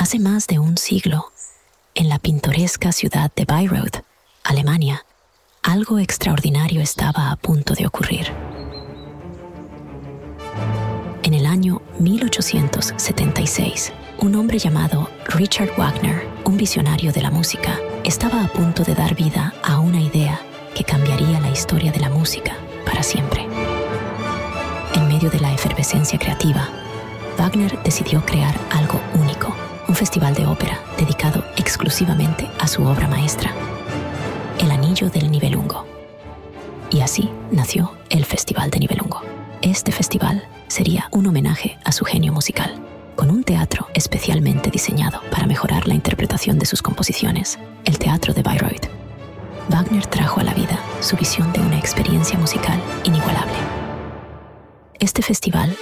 Hace más de un siglo, en la pintoresca ciudad de Bayreuth, Alemania, algo extraordinario estaba a punto de ocurrir. En el año 1876, un hombre llamado Richard Wagner, un visionario de la música, estaba a punto de dar vida a una idea que cambiaría la historia de la música para siempre. En medio de la efervescencia creativa, Wagner decidió crear algo único, un festival de ópera dedicado exclusivamente a su obra maestra, El Anillo del Nibelungo. Y así nació el Festival de Nibelungo. Este festival sería un homenaje a su genio musical, con un teatro especialmente diseñado para mejorar la interpretación de sus composiciones, el Teatro de Bayreuth. Wagner trajo a la vida su visión de una experiencia musical inigualable. Este festival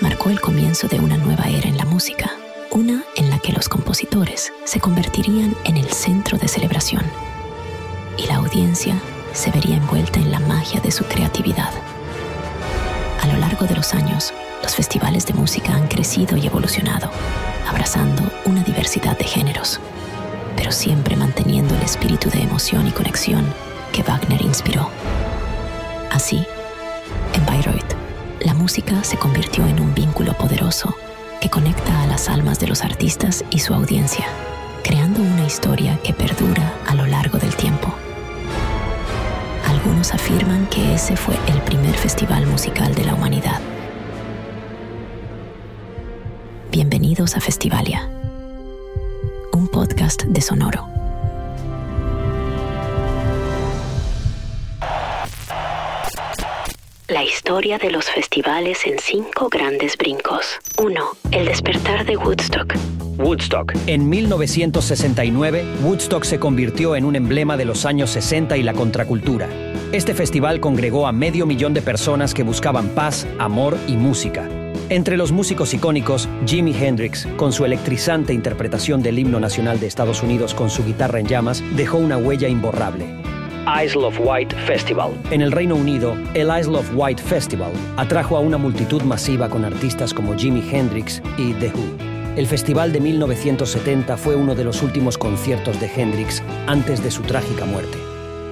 marcó el comienzo de una nueva era en la música, una en que los compositores se convertirían en el centro de celebración y la audiencia se vería envuelta en la magia de su creatividad. A lo largo de los años, los festivales de música han crecido y evolucionado, abrazando una diversidad de géneros, pero siempre manteniendo el espíritu de emoción y conexión que Wagner inspiró. Así, en Bayreuth, la música se convirtió en un vínculo poderoso que conecta a las almas de los artistas y su audiencia, creando una historia que perdura a lo largo del tiempo. Algunos afirman que ese fue el primer festival musical de la humanidad. Bienvenidos a Festivalia, un podcast de Sonoro. La historia de los festivales en cinco grandes brincos. 1. El despertar de Woodstock. Woodstock. En 1969, Woodstock se convirtió en un emblema de los años 60 y la contracultura. Este festival congregó a medio millón de personas que buscaban paz, amor y música. Entre los músicos icónicos, Jimi Hendrix, con su electrizante interpretación del himno nacional de Estados Unidos con su guitarra en llamas, dejó una huella imborrable. Isle of Wight Festival. En el Reino Unido, el Isle of Wight Festival atrajo a una multitud masiva con artistas como Jimi Hendrix y The Who. El festival de 1970 fue uno de los últimos conciertos de Hendrix antes de su trágica muerte.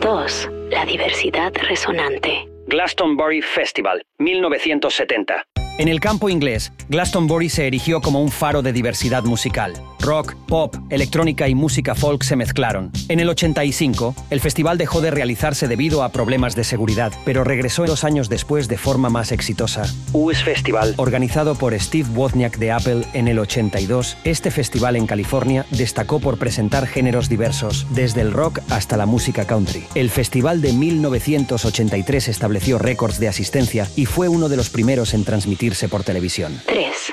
2. La diversidad resonante. Glastonbury Festival, 1970. En el campo inglés, Glastonbury se erigió como un faro de diversidad musical. Rock, pop, electrónica y música folk se mezclaron. En el 85, el festival dejó de realizarse debido a problemas de seguridad, pero regresó dos años después de forma más exitosa. US Festival, organizado por Steve Wozniak de Apple en el 82, este festival en California destacó por presentar géneros diversos, desde el rock hasta la música country. El festival de 1983 estableció récords de asistencia y fue uno de los primeros en transmitir por televisión. 3.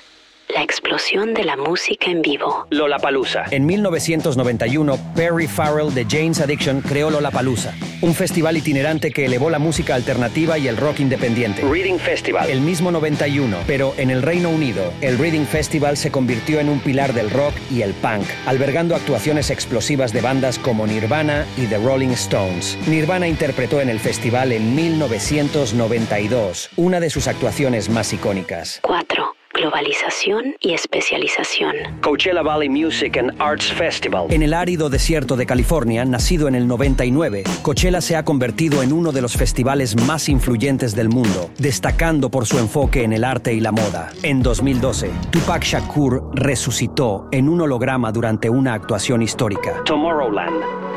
La explosión de la música en vivo. Lollapalooza. En 1991, Perry Farrell de Jane's Addiction creó Lollapalooza, un festival itinerante que elevó la música alternativa y el rock independiente. Reading Festival. El mismo 91, pero en el Reino Unido, el Reading Festival se convirtió en un pilar del rock y el punk, albergando actuaciones explosivas de bandas como Nirvana y The Rolling Stones. Nirvana interpretó en el festival en 1992, una de sus actuaciones más icónicas. 4 globalización y especialización. Coachella Valley Music and Arts Festival. En el árido desierto de California, nacido en el 99, Coachella se ha convertido en uno de los festivales más influyentes del mundo, destacando por su enfoque en el arte y la moda. En 2012, Tupac Shakur resucitó en un holograma durante una actuación histórica. Tomorrowland.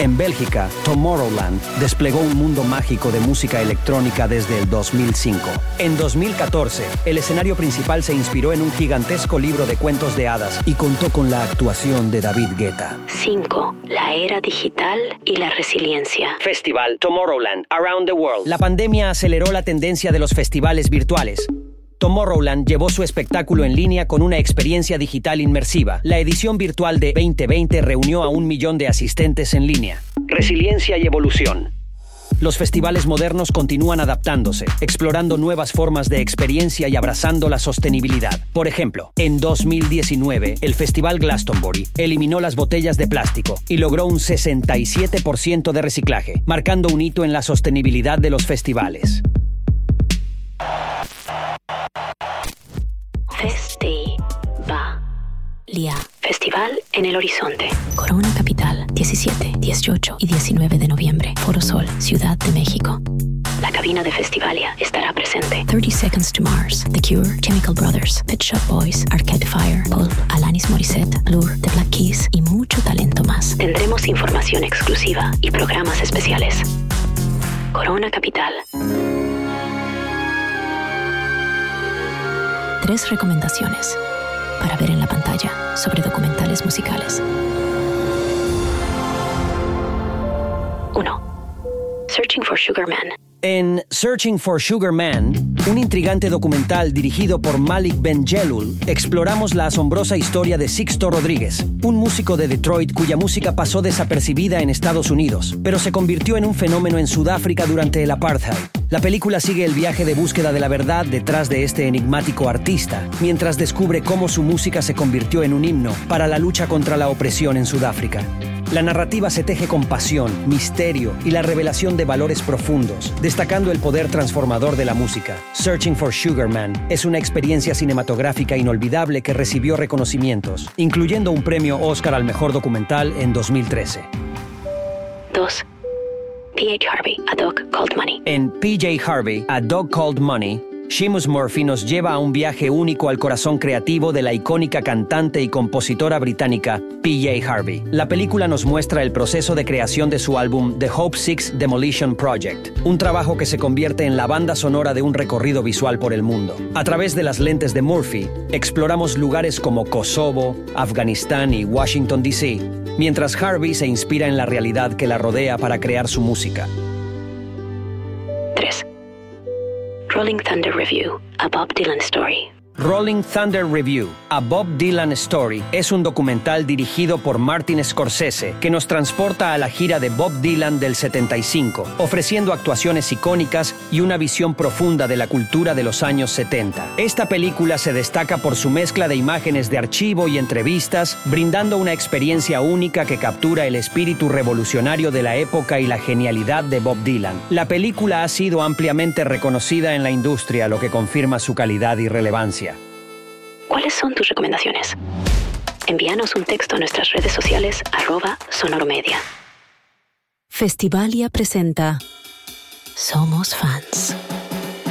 En Bélgica, Tomorrowland desplegó un mundo mágico de música electrónica desde el 2005. En 2014, el escenario principal se inspiró en un gigantesco libro de cuentos de hadas y contó con la actuación de David Guetta. 5. La era digital y la resiliencia. Festival Tomorrowland Around the World. La pandemia aceleró la tendencia de los festivales virtuales. Tomorrowland llevó su espectáculo en línea con una experiencia digital inmersiva. La edición virtual de 2020 reunió a un millón de asistentes en línea. Resiliencia y evolución. Los festivales modernos continúan adaptándose, explorando nuevas formas de experiencia y abrazando la sostenibilidad. Por ejemplo, en 2019, el Festival Glastonbury eliminó las botellas de plástico y logró un 67% de reciclaje, marcando un hito en la sostenibilidad de los festivales. Festiva. LIA, Festival en el Horizonte. Corona Capital, 17, 18 y 19 de noviembre. Foro Sol, Ciudad de México. La cabina de Festivalia estará presente. 30 Seconds to Mars, The Cure, Chemical Brothers, Pet Shop Boys, Arcade Fire, Pulp, Alanis Morissette, Blur, The Black Keys y mucho talento más. Tendremos información exclusiva y programas especiales. Corona Capital. Tres recomendaciones para ver en la pantalla sobre documentales musicales. 1. Searching for Sugar Man. En Searching for Sugar Man, un intrigante documental dirigido por Malik Benjelul, exploramos la asombrosa historia de Sixto Rodríguez, un músico de Detroit cuya música pasó desapercibida en Estados Unidos, pero se convirtió en un fenómeno en Sudáfrica durante el apartheid. La película sigue el viaje de búsqueda de la verdad detrás de este enigmático artista, mientras descubre cómo su música se convirtió en un himno para la lucha contra la opresión en Sudáfrica. La narrativa se teje con pasión, misterio y la revelación de valores profundos, destacando el poder transformador de la música. Searching for Sugar Man es una experiencia cinematográfica inolvidable que recibió reconocimientos, incluyendo un premio Oscar al mejor documental en 2013. 2. P.H. Harvey, A Dog Called Money. En PJ Harvey, A Dog Called Money, Seamus Murphy nos lleva a un viaje único al corazón creativo de la icónica cantante y compositora británica PJ Harvey. La película nos muestra el proceso de creación de su álbum The Hope Six Demolition Project, un trabajo que se convierte en la banda sonora de un recorrido visual por el mundo. A través de las lentes de Murphy, exploramos lugares como Kosovo, Afganistán y Washington, D.C., mientras Harvey se inspira en la realidad que la rodea para crear su música. 3. Rolling Thunder Review, A Bob Dylan Story. Rolling Thunder Review, A Bob Dylan Story, es un documental dirigido por Martin Scorsese que nos transporta a la gira de Bob Dylan del 75, ofreciendo actuaciones icónicas y una visión profunda de la cultura de los años 70. Esta película se destaca por su mezcla de imágenes de archivo y entrevistas, brindando una experiencia única que captura el espíritu revolucionario de la época y la genialidad de Bob Dylan. La película ha sido ampliamente reconocida en la industria, lo que confirma su calidad y relevancia. ¿Cuáles son tus recomendaciones? Envíanos un texto a nuestras redes sociales arroba sonoromedia. Festivalia presenta Somos fans.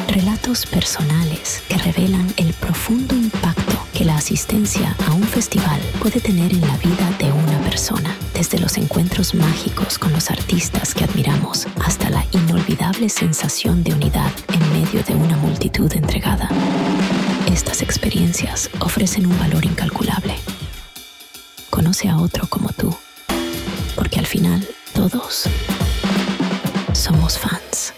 Relatos personales que revelan el profundo impacto que la asistencia a un festival puede tener en la vida de una persona, desde los encuentros mágicos con los artistas que admiramos hasta la inolvidable sensación de unidad en medio de una multitud entregada. Estas experiencias ofrecen un valor incalculable. Conoce a otro como tú, porque al final todos somos fans.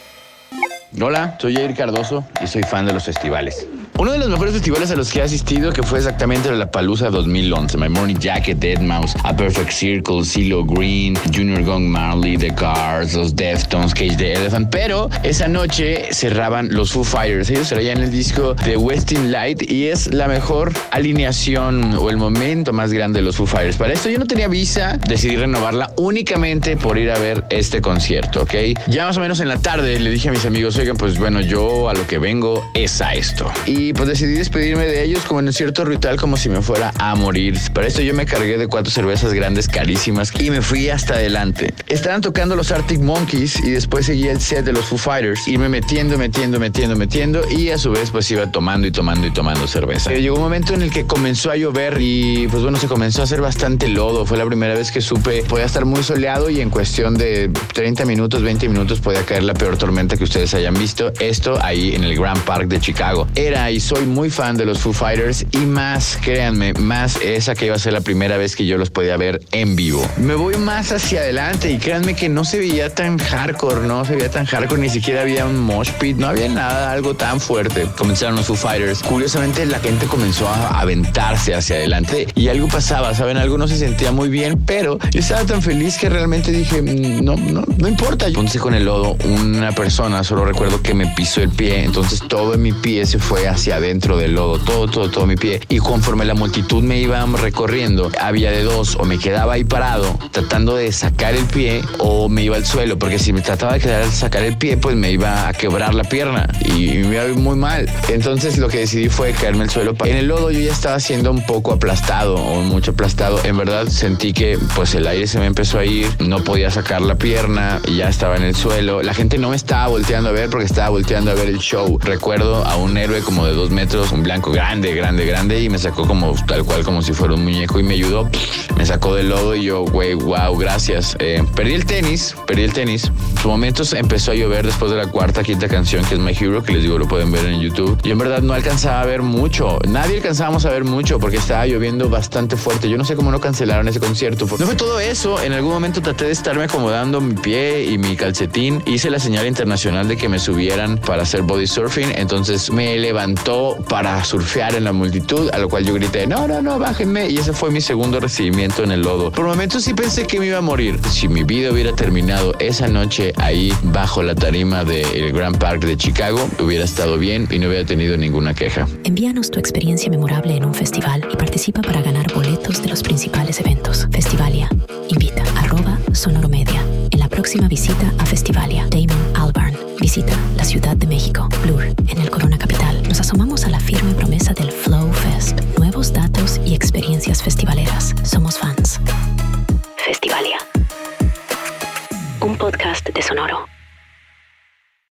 Hola, soy Jair Cardoso y soy fan de los festivales. Uno de los mejores festivales a los que he asistido, que fue exactamente la Palusa 2011, My Morning Jacket, Dead Mouse, A Perfect Circle, CeeLo Green, Junior Gong Marley, The Cars, los Deftones, Cage the Elephant. Pero esa noche cerraban los Foo Fighters. Ellos traían el disco de Westin Light y es la mejor alineación o el momento más grande de los Foo Fighters. Para esto yo no tenía visa, decidí renovarla únicamente por ir a ver este concierto, ¿ok? Ya más o menos en la tarde le dije a mis amigos, oigan, pues bueno, yo a lo que vengo es a esto. Y pues decidí despedirme de ellos como en un cierto ritual, como si me fuera a morir. Para esto yo me cargué de cuatro cervezas grandes carísimas y me fui hasta adelante. Estaban tocando los Arctic Monkeys y después seguía el set de los Foo Fighters. Irme metiendo, metiendo, metiendo, metiendo y a su vez pues iba tomando y tomando y tomando cerveza. Llegó un momento en el que comenzó a llover y pues bueno, se comenzó a hacer bastante lodo. Fue la primera vez que supe, podía estar muy soleado y en cuestión de 30 minutos, 20 minutos podía caer la peor tormenta que ustedes hayan visto. Esto ahí en el Grand Park de Chicago. Era soy muy fan de los Foo Fighters y más, créanme, más esa que iba a ser la primera vez que yo los podía ver en vivo. Me voy más hacia adelante y créanme que no se veía tan hardcore, no se veía tan hardcore, ni siquiera había un mosh pit, no había nada, algo tan fuerte. Comenzaron los Foo Fighters. Curiosamente la gente comenzó a aventarse hacia adelante y algo pasaba, ¿saben? Algo no se sentía muy bien, pero yo estaba tan feliz que realmente dije, "Mm, no, no, no importa. Entonces con el lodo, una persona, solo recuerdo que me pisó el pie, entonces todo en mi pie se fue hacia hacia adentro del lodo, todo, todo, todo mi pie. Y conforme la multitud me iba recorriendo, había de dos, o me quedaba ahí parado tratando de sacar el pie o me iba al suelo, porque si me trataba de quedar sacar el pie, pues me iba a quebrar la pierna y me iba muy mal. Entonces lo que decidí fue caerme al suelo. En el lodo yo ya estaba siendo un poco aplastado o mucho aplastado. En verdad sentí que pues el aire se me empezó a ir, no podía sacar la pierna y ya estaba en el suelo. La gente no me estaba volteando a ver porque estaba volteando a ver el show. Recuerdo a un héroe como de dos metros, un blanco grande, grande, grande y me sacó como tal cual como si fuera un muñeco y me ayudó. Me sacó del lodo y yo, güey, wow, gracias. Eh, perdí el tenis, perdí el tenis. En su momentos empezó a llover después de la cuarta, quinta canción que es My Hero, que les digo lo pueden ver en YouTube. Y en verdad no alcanzaba a ver mucho. Nadie alcanzábamos a ver mucho porque estaba lloviendo bastante fuerte. Yo no sé cómo no cancelaron ese concierto. No fue todo eso. En algún momento traté de estarme acomodando mi pie y mi calcetín. Hice la señal internacional de que me subieran para hacer body surfing. Entonces me levantó para surfear en la multitud, a lo cual yo grité, no, no, no, bájenme. Y ese fue mi segundo recibimiento en el lodo. Por momentos sí pensé que me iba a morir. Si mi vida hubiera terminado esa noche ahí bajo la tarima del Grand Park de Chicago, hubiera estado bien y no hubiera tenido ninguna queja. Envíanos tu experiencia memorable en un festival y participa para ganar boletos de los principales eventos. Festivalia. Invita arroba sonoromedia. En la próxima visita a Festivalia,